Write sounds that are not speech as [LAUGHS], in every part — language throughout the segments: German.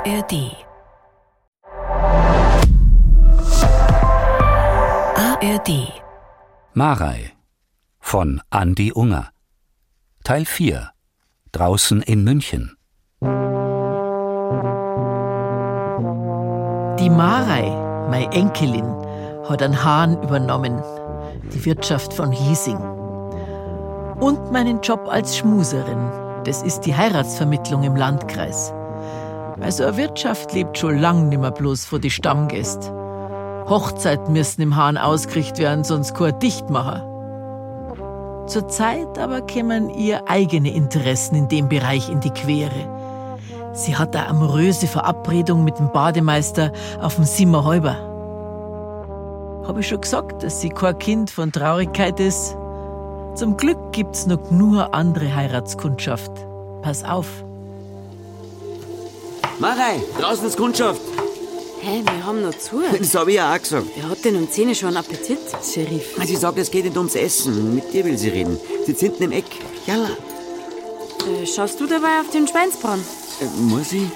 ARD. ARD. Marei von Andi Unger. Teil 4. Draußen in München. Die Marei, meine Enkelin, hat einen Hahn übernommen, die Wirtschaft von Hiesing. Und meinen Job als Schmuserin, das ist die Heiratsvermittlung im Landkreis. Also eine Wirtschaft lebt schon lang nimmer bloß vor die Stammgäste. Hochzeiten müssen im Hahn ausgerichtet werden, sonst kein Dichtmacher. Zurzeit aber kämen ihr eigene Interessen in dem Bereich in die Quere. Sie hat eine amoröse Verabredung mit dem Bademeister auf dem Simmerhäuber. Habe ich schon gesagt, dass sie kein Kind von Traurigkeit ist? Zum Glück gibt's noch nur andere Heiratskundschaft. Pass auf. Marei, draußen ist Kundschaft. Hä, wir haben noch zu. [LAUGHS] Das habe ich ja auch gesagt. Wer hat denn um 10 Uhr schon Appetit, Sheriff? Sie sagt, es geht nicht ums Essen. Mit dir will sie reden. Sitzt hinten im Eck. Jalla. Äh, schaust du dabei auf den Schweinsbraten? Äh, muss ich?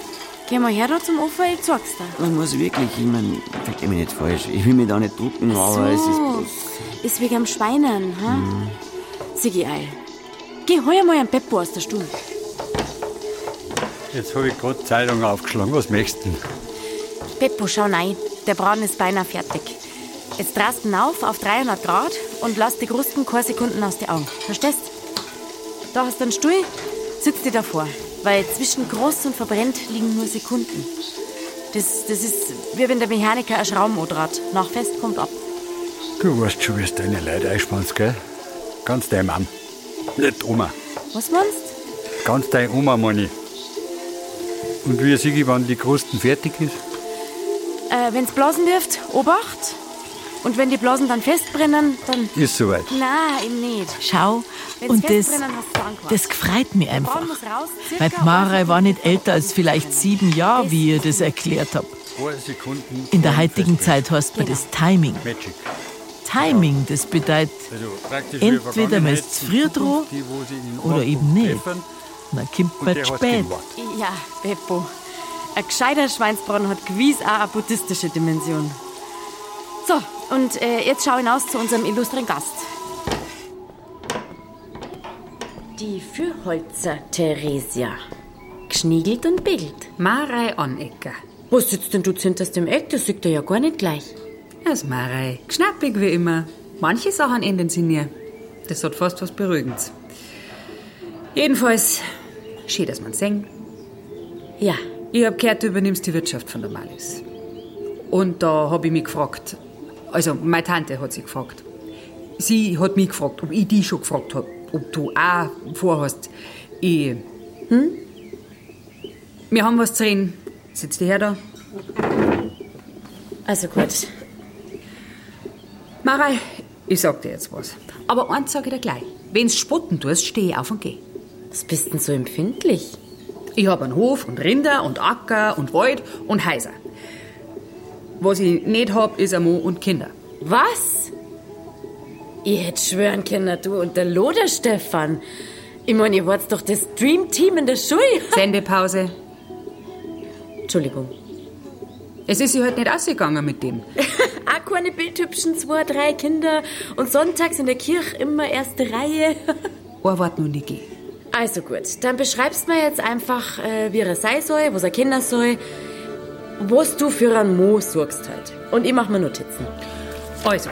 Geh mal her da zum Ofen, ich zeig's dir. Ich muss wirklich. Ich mein, versteh mich nicht falsch. Ich will mich da nicht drucken, aber es ist bloß... ist wegen am Schweinen, ha? Mhm. Sigi Ei. Geh, hol mal einen Peppo aus der Stube. Jetzt habe ich gerade Zeitung aufgeschlagen. Was möchtest du? Peppo, schau rein. Der Braten ist beinahe fertig. Jetzt drehst du ihn auf auf 300 Grad und lass die Krusten keine Sekunden aus den Augen. Verstehst? Da hast du einen Stuhl, sitz dir davor. Weil zwischen groß und verbrennt liegen nur Sekunden. Das, das ist wie wenn der Mechaniker ein Schrauben andreht. Nach fest kommt ab. Du weißt schon, wie du deine Leute einspannst, gell? Ganz deine Mann. Nicht Oma. Was meinst Ganz deine Oma, meine ich. Und wie sehe ich, wann die Krusten fertig ist? Äh, wenn's blasen dürft, Obacht. Und wenn die Blasen dann festbrennen, dann. Ist soweit. Nein, eben nicht. Schau, Wenn's und das, das gefreut mich einfach. Raus, Weil Marei war nicht älter als vielleicht sieben Jahre, wie ihr das erklärt habt. In der heutigen Zeit heißt man das Timing. Magic. Timing, das bedeutet, Also Entweder man ist Zukunft, dran oder eben nicht. Dann kommt man zu spät. Ja, Beppo. Ein gescheiter Schweinsbraten hat gewiss auch eine buddhistische Dimension. So, und äh, jetzt schau hinaus zu unserem illustren Gast. Die Fürholzer Theresia. Geschniegelt und bild. Marei Anecker. Wo sitzt denn du hinterst im Eck? Das sieht er ja gar nicht gleich. Das Marei. Schnappig wie immer. Manche Sachen enden sie nie. Das hat fast was Beruhigendes. Jedenfalls, schön, dass man sehen. Ja, Ich hab gehört, du übernimmst die Wirtschaft von der Malis. Und da hab ich mich gefragt. Also, meine Tante hat sie gefragt. Sie hat mich gefragt, ob ich die schon gefragt hab, ob du auch vorhast. Ich. Hm? Wir haben was zu reden. Sitzt die her da? also gut. Marei, ich sag dir jetzt was. Aber eins sag ich dir gleich. Wenn's spotten tust, steh ich auf und geh. Was bist denn so empfindlich? Ich hab einen Hof und Rinder und Acker und Wald und Häuser. Was ich nicht hab, ist ein Mann und Kinder. Was? Ich hätte schwören können, du und der Loder Stefan. Ich meine, ihr wart doch das Dream Team in der Schule. [LAUGHS] Sendepause. Entschuldigung. Es ist sich halt nicht ausgegangen mit dem. [LAUGHS] Auch keine bildhübschen zwei, drei Kinder und sonntags in der Kirche immer erste Reihe. [LAUGHS] Ein Wort nun, ich geh. Also gut, dann beschreibst mir jetzt einfach, äh, wie er sein soll, was er kennen soll, was du für einen Mo suchst halt. Und ich mach mir Notizen. Also,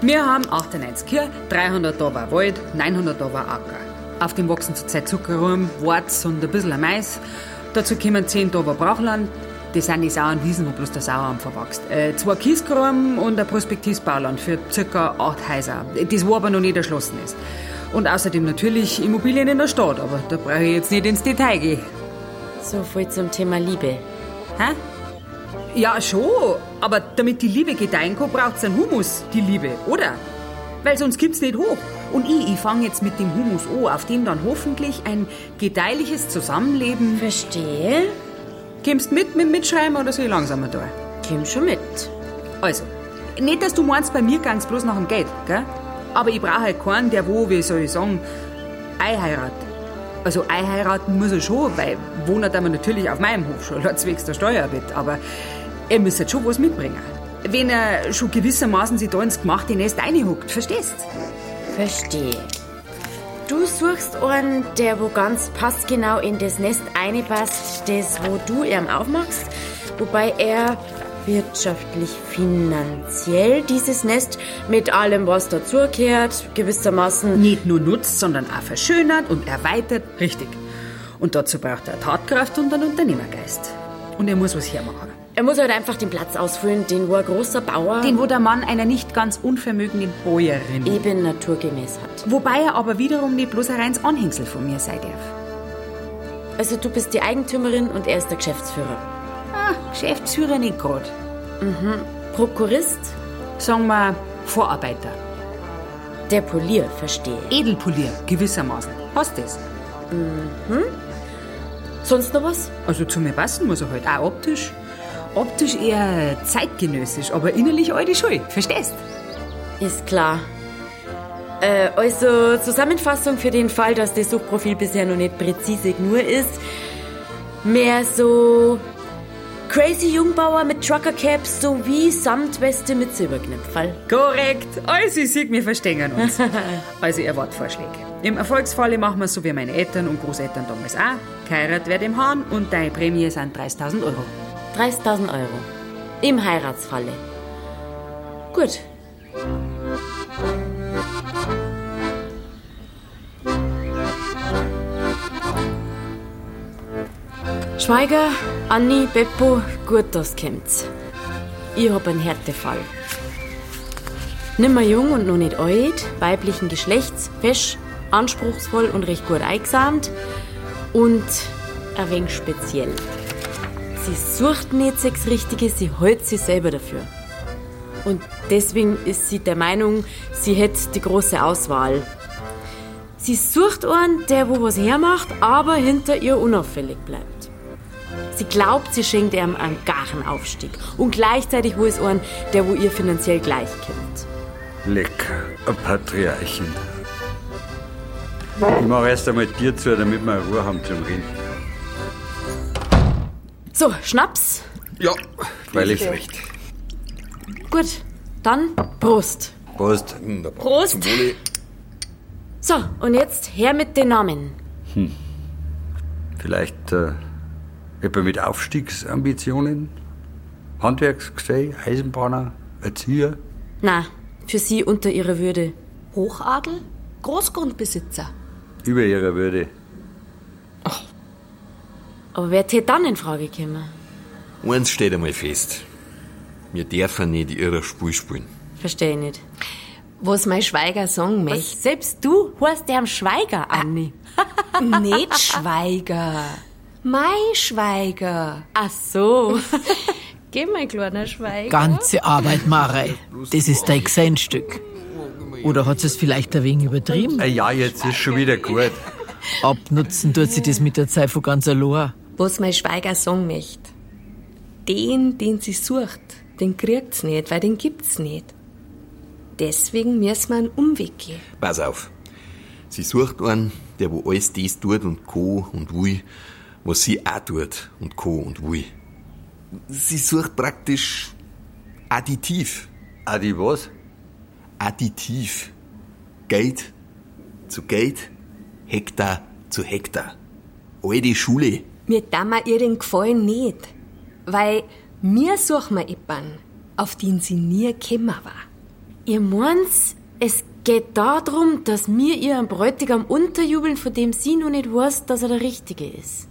wir haben 98 Kühe, 300 da war Wald, 900 da war Acker. Auf dem wachsen zurzeit Zuckerrüben, Warz und ein bisschen Mais. Dazu kommen 10 da war Brauchland. Das sind die sauren Wiesen, wo bloß der Sauerraum verwachst. Äh, zwei Kiesgruben und ein prospektives Bauland für circa acht Häuser. Das wo aber noch nicht erschlossen ist. Und außerdem natürlich Immobilien in der Stadt, aber da brauche ich jetzt nicht ins Detail gehen. So viel zum Thema Liebe. Hä? Ja, schon. Aber damit die Liebe gedeihen kann, braucht's einen Humus, die Liebe, oder? Weil sonst gibt's nicht hoch. Und ich, ich fange jetzt mit dem Humus an, auf dem dann hoffentlich ein gedeihliches Zusammenleben. Verstehe. Kommst mit mit dem Mitschreiben oder soll ich langsamer da? Komm schon mit. Also, nicht, dass du meinst, bei mir gang's bloß nach dem Geld, gell? Aber ich brauche halt keinen, der wo, wie soll ich sagen, einheiratet. Also einheiraten muss er schon, weil wohnt er natürlich auf meinem Hof schon, [LAUGHS] zwecks der Steuer mit. Aber er müsste schon was mitbringen. Wenn er schon gewissermaßen sich da ins gemachte Nest reinhuckt, verstehst? Verstehe. Du suchst einen, der wo ganz passgenau in das Nest einpasst, das wo du ihm aufmachst, wobei er wirtschaftlich, finanziell dieses Nest mit allem, was dazugehört, gewissermaßen Nicht nur nutzt, sondern auch verschönert und erweitert. Richtig. Und dazu braucht er Tatkraft und einen Unternehmergeist. Und er muss was hermachen. Er muss halt einfach den Platz ausfüllen, den wo ein großer Bauer Den, wo der Mann einer nicht ganz unvermögenden Bäuerin. eben naturgemäß hat. Wobei er aber wiederum nicht bloß ein reines Anhängsel von mir sein darf. Also du bist die Eigentümerin und er ist der Geschäftsführer. Geschäftsführer nicht grad. Prokurist, Sagen wir Vorarbeiter. der Polier, verstehe. Edelpolier, gewissermaßen. Hast das? Sonst noch was? Also zu mir passen muss er halt auch optisch. Optisch eher zeitgenössisch, aber innerlich alte Schule. Verstehst? Ist klar. Äh, also Zusammenfassung für den Fall, dass das Suchprofil bisher noch nicht präzise genug ist. Mehr so crazy Jungbauer mit Trucker-Cap sowie Samtweste mit Silberknöpferl. Korrekt. Also, ich sehe, wir verstehen uns. [LAUGHS] also, ihr wart Vorschläge. Im Erfolgsfalle machen wir so wie meine Eltern und Großeltern damals auch. Geheiratet wird im Hahn und deine Prämie sind 30.000 Euro. 30.000 Euro. Im Heiratsfalle. Gut. Schweiger, Anni, Beppo, gut, das kommt's. Ich hab einen Härtefall. Nimmer jung und noch nicht alt, weiblichen Geschlechts, fesch, anspruchsvoll und recht gut eingesamt und ein wenig speziell. Sie sucht nicht sechs Richtige, sie hält sich selber dafür. Und deswegen ist sie der Meinung, sie hätte die große Auswahl. Sie sucht einen, der wo was hermacht, aber hinter ihr unauffällig bleibt. Sie glaubt, sie schenkt ihm einen garen Aufstieg. Und gleichzeitig wo es einen, der wo ihr finanziell gleichkommt. Lecker, ein Patriarchin. Ich mache erst einmal dir zu, damit wir Ruhe haben zum Reden. So, Schnaps. Ja, weil ich recht. Gut, dann Prost. Prost. Prost. So, und jetzt her mit den Namen. Vielleicht äh, jemand mit Aufstiegsambitionen? Handwerksgesell, Eisenbahner, Erzieher? Na, für sie unter ihrer Würde. Hochadel? Großgrundbesitzer? Über ihrer Würde. Aber wer tät dann in Frage kommen? Eins steht einmal fest. Wir dürfen nicht ihrer Spur spielen. Verstehe ich nicht. Was mein Schweiger sagen Was, möchte. selbst du hast der am Schweiger, Anni. [LAUGHS] Nicht Schweiger. Mein Schweiger. Ach so. [LAUGHS] Geh, mein kleiner Schweiger. Ganze Arbeit, Marei. Das ist dein Gesellenstück. Oder hat es vielleicht ein wenig übertrieben? Äh, ja, jetzt ist schon wieder gut. Abnutzen tut sie das mit der Zeit von ganz allein. Was mein Schweiger sagen möchte. Den, den sie sucht, den kriegt's nicht, weil den gibt's nicht. Deswegen müssen wir einen Umweg gehen. Pass auf. Sie sucht einen, der wo alles das tut und co und will, was sie auch tut und co und will. Sie sucht praktisch additiv. Adi was? Additiv. Geld zu Geld, Hektar zu Hektar. Alte Schule. Mir da mir ihren Gefallen nicht. Weil mir suchen wir jemanden, auf den sie nie gekommen war. Ihr meint's, es geht darum, dass mir ihren Bräutigam unterjubeln, von dem sie noch nicht weiß, dass er der Richtige ist.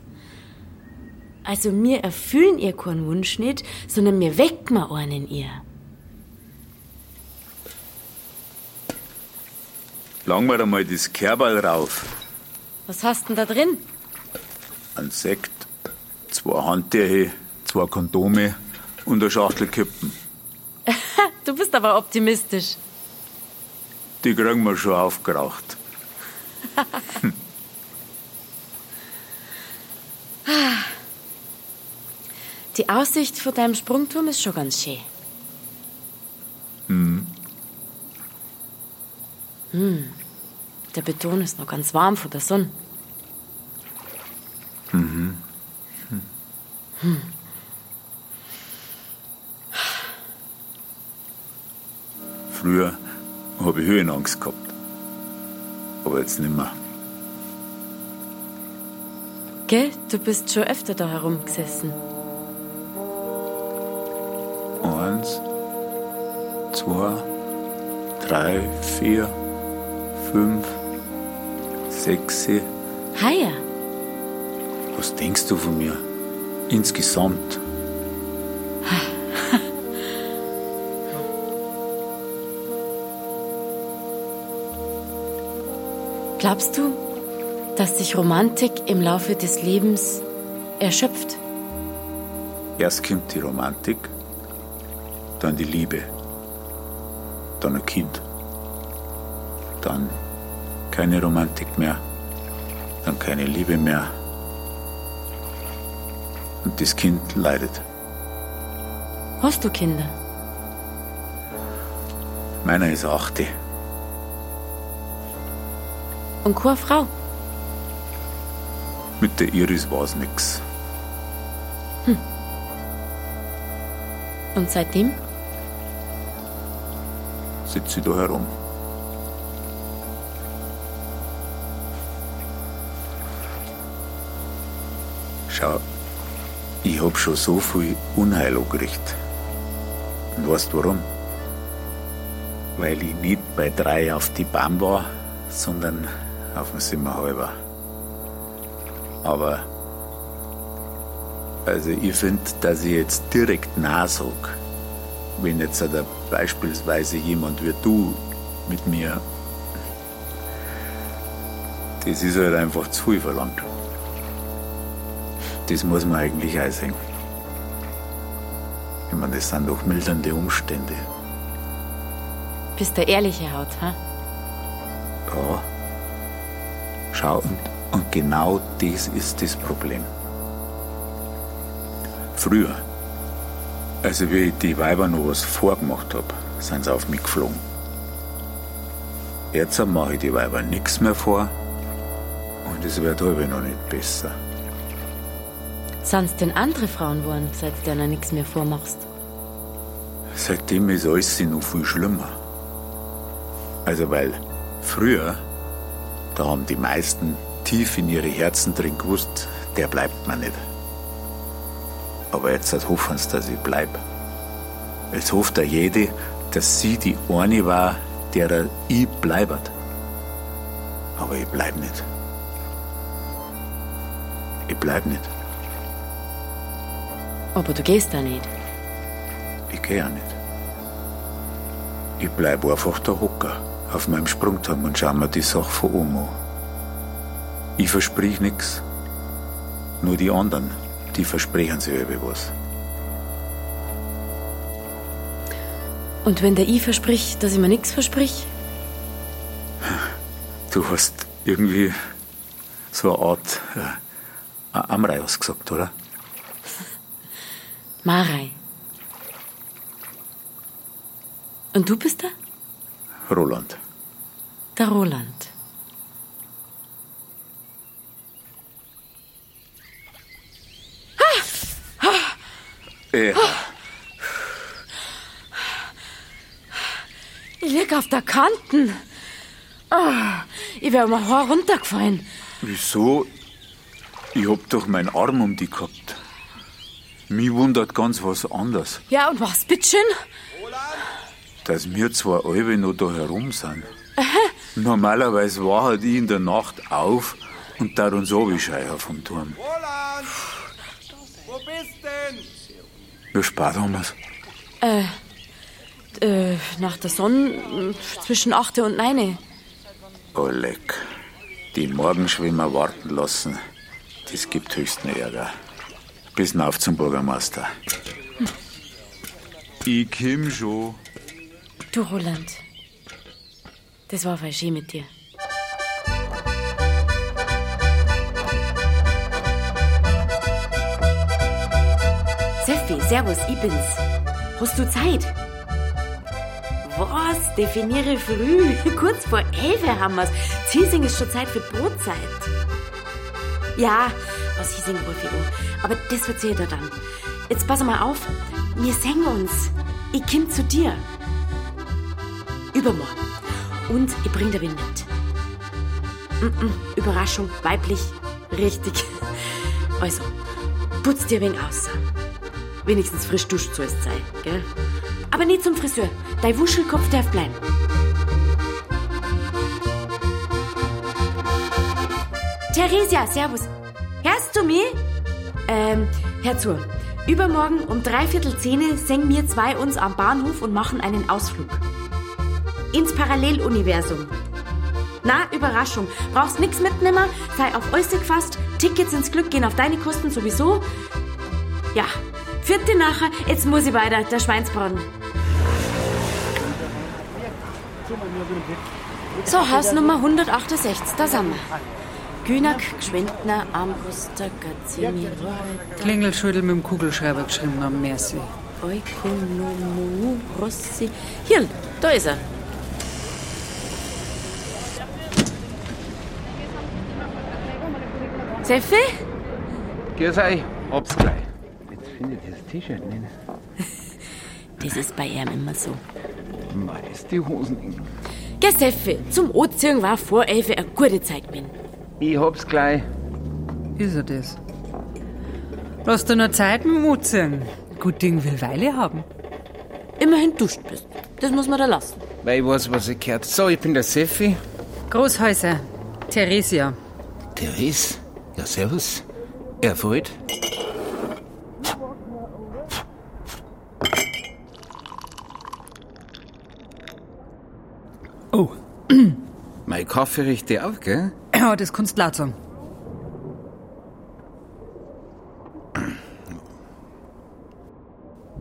Also mir erfüllen ihr keinen Wunsch nicht, sondern mir wecken wir einen in ihr. Lang wir einmal das Kerberl rauf. Was hast denn da drin? Ein Sekt, zwei Handtücher, zwei Kondome und eine Schachtel Kippen. [LAUGHS] Du bist aber optimistisch. Die kriegen wir schon aufgeraucht. [LAUGHS] Die Aussicht von deinem Sprungturm ist schon ganz schön. Hm. Der Beton ist noch ganz warm von der Sonne. Mhm. Hm. Hm. Früher habe ich Höhenangst gehabt. Aber jetzt nicht mehr. Gell, du bist schon öfter da herumgesessen. Zwei, drei, vier, fünf, sechs. Heuer. Was denkst du von mir? Insgesamt. [LAUGHS] Glaubst du, dass sich Romantik im Laufe des Lebens erschöpft? Erst kommt die Romantik, dann die Liebe, dann ein Kind, dann keine Romantik mehr, dann keine Liebe mehr. Und das Kind leidet. Hast du Kinder? Meiner ist achte. Und keine Frau? Mit der Iris war's nix. Hm. Und seitdem? Sitzt sie da herum. Schau, ich hab schon so viel Unheil angerichtet. Und weißt warum? Weil ich nicht bei drei auf die Bahn war, sondern auf dem Simmerhalber. Aber also ich finde, dass ich jetzt direkt Nein sag, wenn jetzt da beispielsweise jemand wie du mit mir, das ist halt einfach zu viel verlangt. Das muss man eigentlich einsehen. Ich meine, das sind doch mildernde Umstände. Bist der ehrliche Haut, ha? Ja. Schau, und, und genau das ist das Problem. Früher, also wie ich die Weiber noch was vorgemacht hab, sind sie auf mich geflogen. Jetzt mache ich die Weiber nichts mehr vor und es wird halb noch nicht besser. Sind's denn andere Frauen geworden, seit du dir nichts mehr vormachst? Seitdem ist alles noch viel schlimmer. Also weil früher, da haben die meisten tief in ihre Herzen drin gewusst, der bleibt mir nicht. Aber jetzt hoffen sie, dass ich bleib. Jetzt hofft er jede, dass sie die eine war, derer ich bleibert. Aber ich bleib nicht. Ich bleib nicht. Aber du gehst da nicht. Ich geh ja nicht. Ich bleib einfach da hocker, auf meinem Sprungturm und schau mir die Sache von oben an. Ich versprich nix. Nur die anderen, die versprechen sich über was. Und wenn der ich verspricht, dass ich mir nichts versprich? Du hast irgendwie so eine Art äh, Amrei ausgesagt, oder? [LAUGHS] Marei. Und du bist der? Roland. Der Roland. Ja. Ich lieg auf der Kanten. Ah, ich wär mal Haar runtergefallen. Wieso? Ich hab doch meinen Arm um die gehabt. Mich wundert ganz was anderes. Ja, und was, bitteschön? Dass wir zwei Albe noch da herum sind. Normalerweise war halt ich in der Nacht auf und da uns abscheiern vom Turm. Roland! Wo bist denn? Spät haben wir's? Äh, äh, nach der Sonne zwischen 8 und 9. Oh, leck. Die Morgenschwimmer warten lassen. Das gibt höchsten Ärger. Bis auf zum Bürgermeister. Ich komm schon. Du, Roland. Das war voll schön mit dir. Servus, ich bin's. Hast du Zeit? Was? Definiere früh. [LAUGHS] Kurz vor elf haben wir's. Zielsing ist schon Zeit für Brotzeit. Ja, aus Hiesing rufe ich an. Aber das erzählt er dann. Jetzt pass mal auf, wir singen uns. Ich komm zu dir. Übermorgen. Und ich bring dir wen mit. Mm -mm, Überraschung, weiblich, richtig. [LAUGHS] Also, putz dir wen aus. Wenigstens frisch duscht soll es sein, gell? Aber nicht zum Friseur. Dein Wuschelkopf darf bleiben. Theresia, servus. Hörst du mich? Ähm, hör zu. Übermorgen um dreiviertel zehn singen wir zwei uns am Bahnhof und machen einen Ausflug. Ins Paralleluniversum. Na, Überraschung. Brauchst nix mitnehmen, sei auf alles gefasst. Tickets ins Glück gehen auf deine Kosten sowieso. Ja, vierte nachher, jetzt muss ich weiter, der Schweinsbraten. So, Hausnummer 168, da sind wir. Günak, Gschwendner, Armbruster, Gazzini, Klingelschüttel mit dem Kugelschreiber geschrieben haben, merci. Oikonomu, Rossi. Hier, da ist er. Seffi? Grüß euch, hab's gleich. Jetzt finde ich das T-Shirt nicht. [LAUGHS] Das ist bei ihm immer so. Mei, ist die Hosen eng. Geh, Seffi, zum Anziehen war vor elf eine gute Zeit gewesen. Ich hab's gleich. Ist er das? Lass dir nur Zeit mit dem Umziehen. Gut Ding will Weile haben. Immerhin duscht bist. Das muss man da lassen. Weil ich weiß, was ich gehört. So, ich bin der Seffi. Großhäuser. Theresia. Therese. Ja, servus. Erfreut. Mein Kaffee riecht dir auf, gell? Ja, [CLEARS THROAT] das kannst du laut sagen.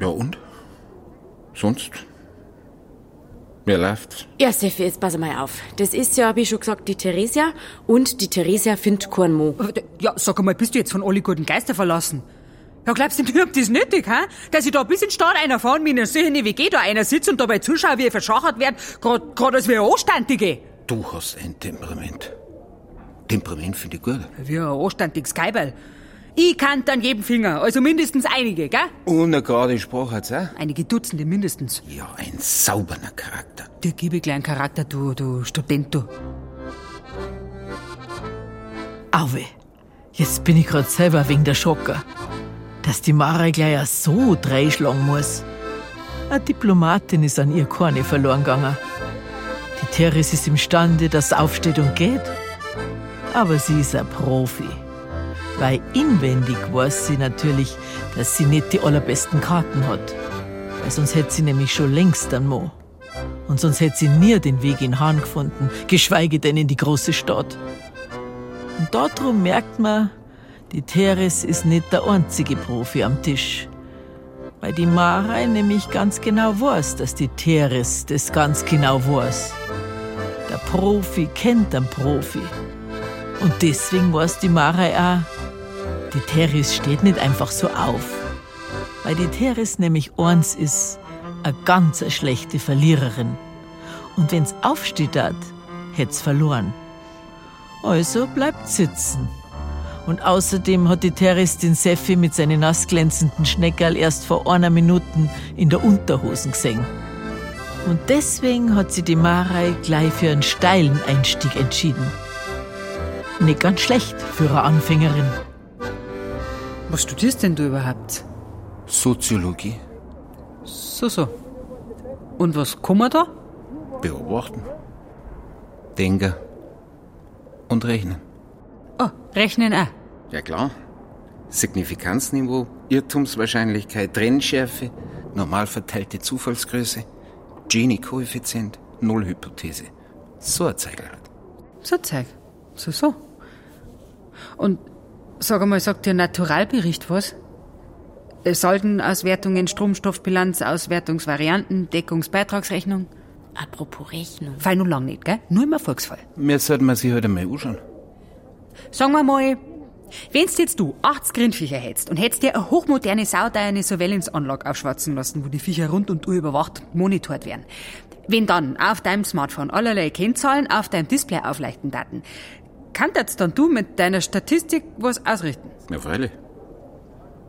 Ja, und? Sonst? Wie läuft's? Ja, Seffi, jetzt pass mal auf. Das ist ja, wie schon gesagt, die Theresia und die Theresia findet keinen Mo. Ja, sag mal, bist du jetzt von alle guten Geister verlassen? Ja, glaubst du, ich hab das nötig, hä? Dass ich da bis in den Stadt einer fahren, wie in einer solchen WG da einer sitzt und dabei zuschaue, wie er verschachert wird, grad, grad als wäre er Anständige. Du hast ein Temperament. Temperament finde ich gut. Wie ein anständiges Keiberl. Ich kann an jedem Finger, also mindestens einige, gell? Und eine gerade Sprache hat's auch. Einige Dutzende mindestens. Ja, ein sauberer Charakter. Dir gebe ich gleich einen Charakter, du, du Student, du. Auwe, jetzt bin ich grad selber wegen der Schocker. Dass die Mara gleich ja so dreischlagen muss. Eine Diplomatin ist an ihr keine verloren gegangen. Die Teres ist imstande, dass aufsteht und geht. Aber sie ist ein Profi. Weil inwendig weiß sie natürlich, dass sie nicht die allerbesten Karten hat. Weil sonst hätte sie nämlich schon längst einen Mo. Und sonst hätte sie nie den Weg in Hahn gefunden, geschweige denn in die große Stadt. Und darum merkt man, die Teres ist nicht der einzige Profi am Tisch. Weil die Marei nämlich ganz genau weiß, dass die Teres das ganz genau weiß. Der Profi kennt den Profi. Und deswegen weiß die Marei auch, die Teres steht nicht einfach so auf. Weil die Teres nämlich eins ist, eine ganz schlechte Verliererin. Und wenn's aufsteht hat, hätt's verloren. Also bleibt sitzen. Und außerdem hat die den Seffi mit seinen nassglänzenden Schneckerl erst vor einer Minute in der Unterhosen gesehen. Und deswegen hat sie die Marei gleich für einen steilen Einstieg entschieden. Nicht ganz schlecht für eine Anfängerin. Was studierst denn du überhaupt? Soziologie. So, so. Und was kann man da? Beobachten. Denken. Und rechnen. Oh, rechnen auch. Ja klar. Signifikanzniveau, Irrtumswahrscheinlichkeit, Trennschärfe, normal verteilte Zufallsgröße, Gini-Koeffizient, Nullhypothese. So ein Zeug halt. So Zeug. So, so. Und sag einmal, sagt dir Naturalbericht was? Saldenauswertungen, Stromstoffbilanz, Auswertungsvarianten, Deckungsbeitragsrechnung? Apropos Rechnung. Fall nun lang nicht, gell? Nur im Erfolgsfall. Mir sollte man sich halt einmal anschauen. Sagen wir mal, wenn's jetzt du 80 Grindviecher hättest und hättest dir eine hochmoderne saudeierne Surveillance-Anlage aufschwatzen lassen, wo die Viecher rund und überwacht monitort werden. Wenn dann auf deinem Smartphone allerlei Kennzahlen auf deinem Display aufleuchten Daten, kannst dann du mit deiner Statistik was ausrichten? Ja, freilich.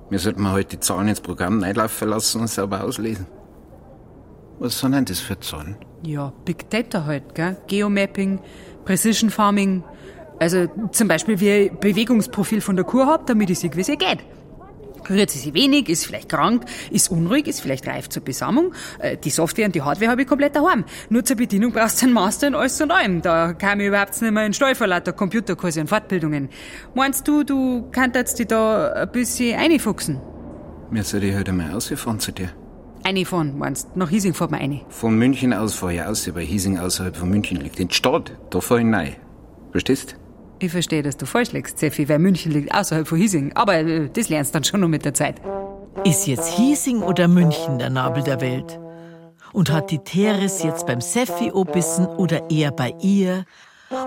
Wir sollten mal heute die Zahlen ins Programm reinlaufen lassen und sauber auslesen. Was sind denn das für Zahlen? Ja, Big Data halt, gell? Geomapping, Precision Farming. Also zum Beispiel, wie ich ein Bewegungsprofil von der Kuh habt, damit ich sehe, wie sie geht. Rührt sie sich wenig, ist vielleicht krank, ist unruhig, ist vielleicht reif zur Besammlung. Äh, Die Software und die Hardware habe ich komplett daheim. Nur zur Bedienung brauchst du einen Master in alles und allem. Da kam ich überhaupt nicht mehr in Stall vor lauter Computerkurse und Fortbildungen. Meinst du, du könntest dich da ein bisschen einfuchsen? Mir soll ich heute mal ausgefahren zu dir. Eine von, meinst Nach Hiesing fährt man eine. Von München aus fahre ich aus, weil Hiesing außerhalb von München liegt. In die Stadt, da fahre ich rein. Verstehst? Ich verstehe, dass du falsch liegst, Zeffi, weil München liegt außerhalb von Hiesing. Aber äh, das lernst du dann schon noch mit der Zeit. Ist jetzt Hiesing oder München der Nabel der Welt? Und hat die Teres jetzt beim Seffi obissen oder eher bei ihr?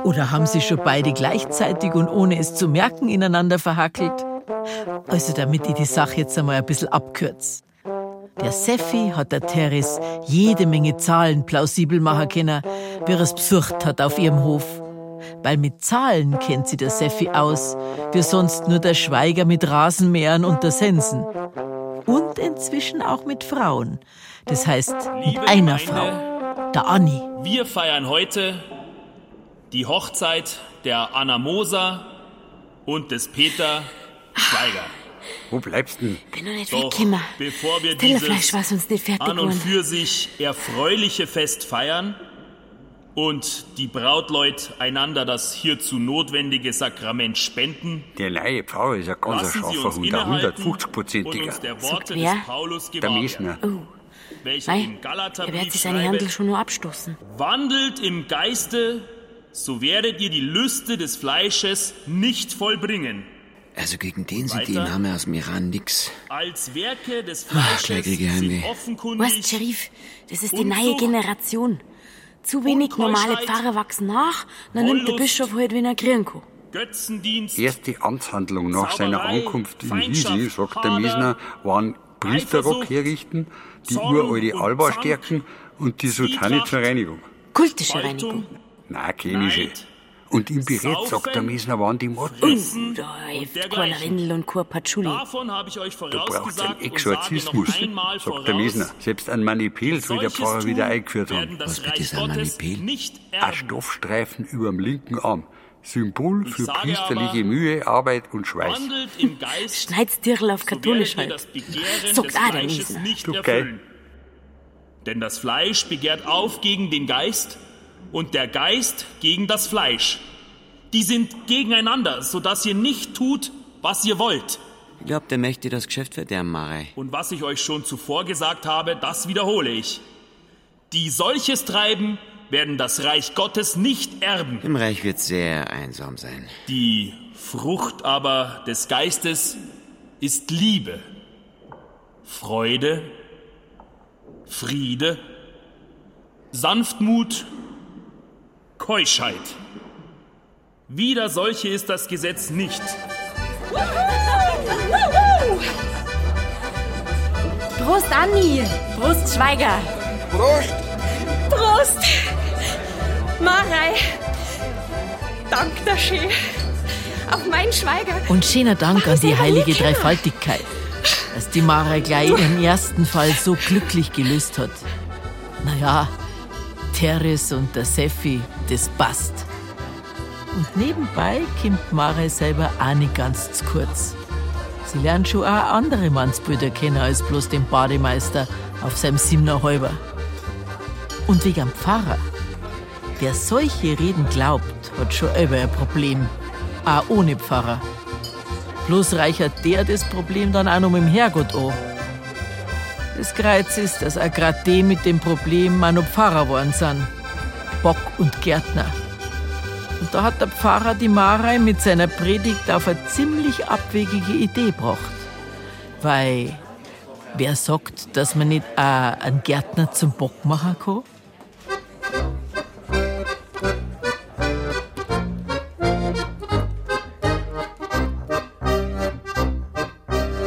Oder haben sie schon beide gleichzeitig und ohne es zu merken ineinander verhackelt? Also damit ich die Sache jetzt einmal ein bisschen abkürze. Der Seffi hat der Teres jede Menge Zahlen plausibel machen können, wie er es besucht hat auf ihrem Hof. Weil mit Zahlen kennt sie der Seffi aus, wie sonst nur der Schweiger mit Rasenmähern und der Sensen. Und inzwischen auch mit Frauen. Das heißt, mit einer Frau, der Anni. Wir feiern heute die Hochzeit der Anna Moser und des Peter Schweiger. Wo bleibst du denn? Bin noch nicht Doch weggekommen. bevor wir dieses an und für sich erfreuliche Fest feiern und die Brautleut einander das hierzu notwendige Sakrament spenden, Der neue Pfarrer ist ein ganz scharfer Hund, ein innehalten und 150-prozentiger. uns der Mesner. werden, welcher Mei, er wird sich seine Handel schreibt, schon nur abstoßen. Wandelt im Geiste, so werdet ihr die Lüste des Fleisches nicht vollbringen. Also gegen den sieht die Weiter? Name aus dem Iran nix. Als Werke des Fleisches sind offenkundig Weißt, Sheriff, das ist die neue Generation. Zu wenig normale Pfarrer wachsen nach, dann nimmt der Bischof halt, wenn er kriegen kann. Götzendienst, Erste Amtshandlung nach seiner Zauberei, Ankunft in Hiesing, sagt der Mesner, waren Priesterrock herrichten, die Zorn uralte Alba Zank, stärken und die Sultane zur Reinigung. Kultische Reinigung. Nein, chemische. Neid, Und im Berät, sagt der Mesner, waren die Motten. Fressen Da hilft. Windel und kein Patchouli. Davon habe ich euch Da braucht vorausgesagt ein und sage Exorzismus, sagt der Mesner. Selbst ein Manipel soll der Pfarrer wieder eingeführt haben. Was bitte ist ein Manipel? Ein. Stoffstreifen überm linken Arm. Symbol Ich für priesterliche aber, Mühe, Arbeit und Schweiß. Wandelt im Geist, Schneid's Dirl auf katholisch halt. Sagt auch der erfüllen. Denn das Fleisch begehrt auf gegen den Geist und der Geist gegen das Fleisch. Die sind gegeneinander, sodass ihr nicht tut, was ihr wollt. Ich glaub, der möchte das Geschäft verderben, Marei. Und was ich euch schon zuvor gesagt habe, das wiederhole ich. Die solches treiben, werden das Reich Gottes nicht erben. Im Reich wird sehr einsam sein. Die Frucht aber des Geistes ist Liebe, Freude, Friede, Sanftmut, Keuschheit. Wider solche ist das Gesetz nicht. Prost, Anni! Prost, Schweiger! Prost! Prost! Marei! Dank der Schee. Auf meinen Schweiger. Und schöner Dank an die heilige Dreifaltigkeit, dass die Mara gleich ihren ersten Fall so glücklich gelöst hat. Naja, Teres und der Seffi, das passt. Und nebenbei kommt Mara selber auch nicht ganz zu kurz. Sie lernt schon auch andere Mannsbrüder kennen als bloß den Bademeister auf seinem Halber. Und wegen dem Pfarrer. Wer solche Reden glaubt, hat schon immer ein Problem. Auch ohne Pfarrer. Bloß reichert der das Problem dann auch noch mit dem Herrgott an. Das Kreuz ist, dass auch grad die mit dem Problem auch noch Pfarrer geworden sind. Bock und Gärtner. Und da hat der Pfarrer die Marei mit seiner Predigt auf eine ziemlich abwegige Idee gebracht. Weil, wer sagt, dass man nicht auch einen Gärtner zum Bock machen kann?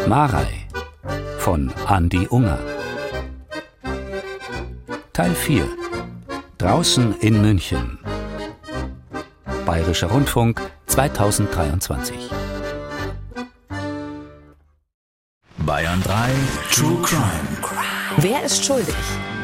Marei von Andi Unger. Teil 4 Draußen in München. Bayerischer Rundfunk 2023. Bayern 3 True Crime. Wer ist schuldig?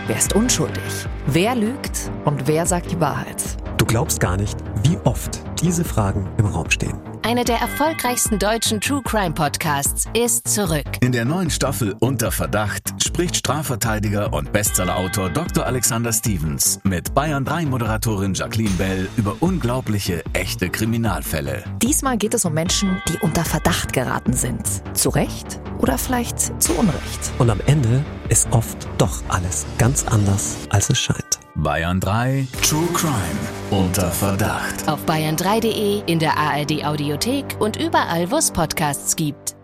Wer ist unschuldig? Wer lügt und wer sagt die Wahrheit? Du glaubst gar nicht, wie oft diese Fragen im Raum stehen. Eine der erfolgreichsten deutschen True Crime Podcasts ist zurück. In der neuen Staffel Unter Verdacht spricht Strafverteidiger und Bestsellerautor Dr. Alexander Stevens mit Bayern 3 Moderatorin Jacqueline Bell über unglaubliche, echte Kriminalfälle. Diesmal geht es um Menschen, die unter Verdacht geraten sind. Zu Recht oder vielleicht zu Unrecht. Und am Ende ist oft doch alles ganz anders, als es scheint. Bayern 3 True Crime unter Verdacht. Auf bayern3.de, in der ARD Audiothek und überall, wo es Podcasts gibt.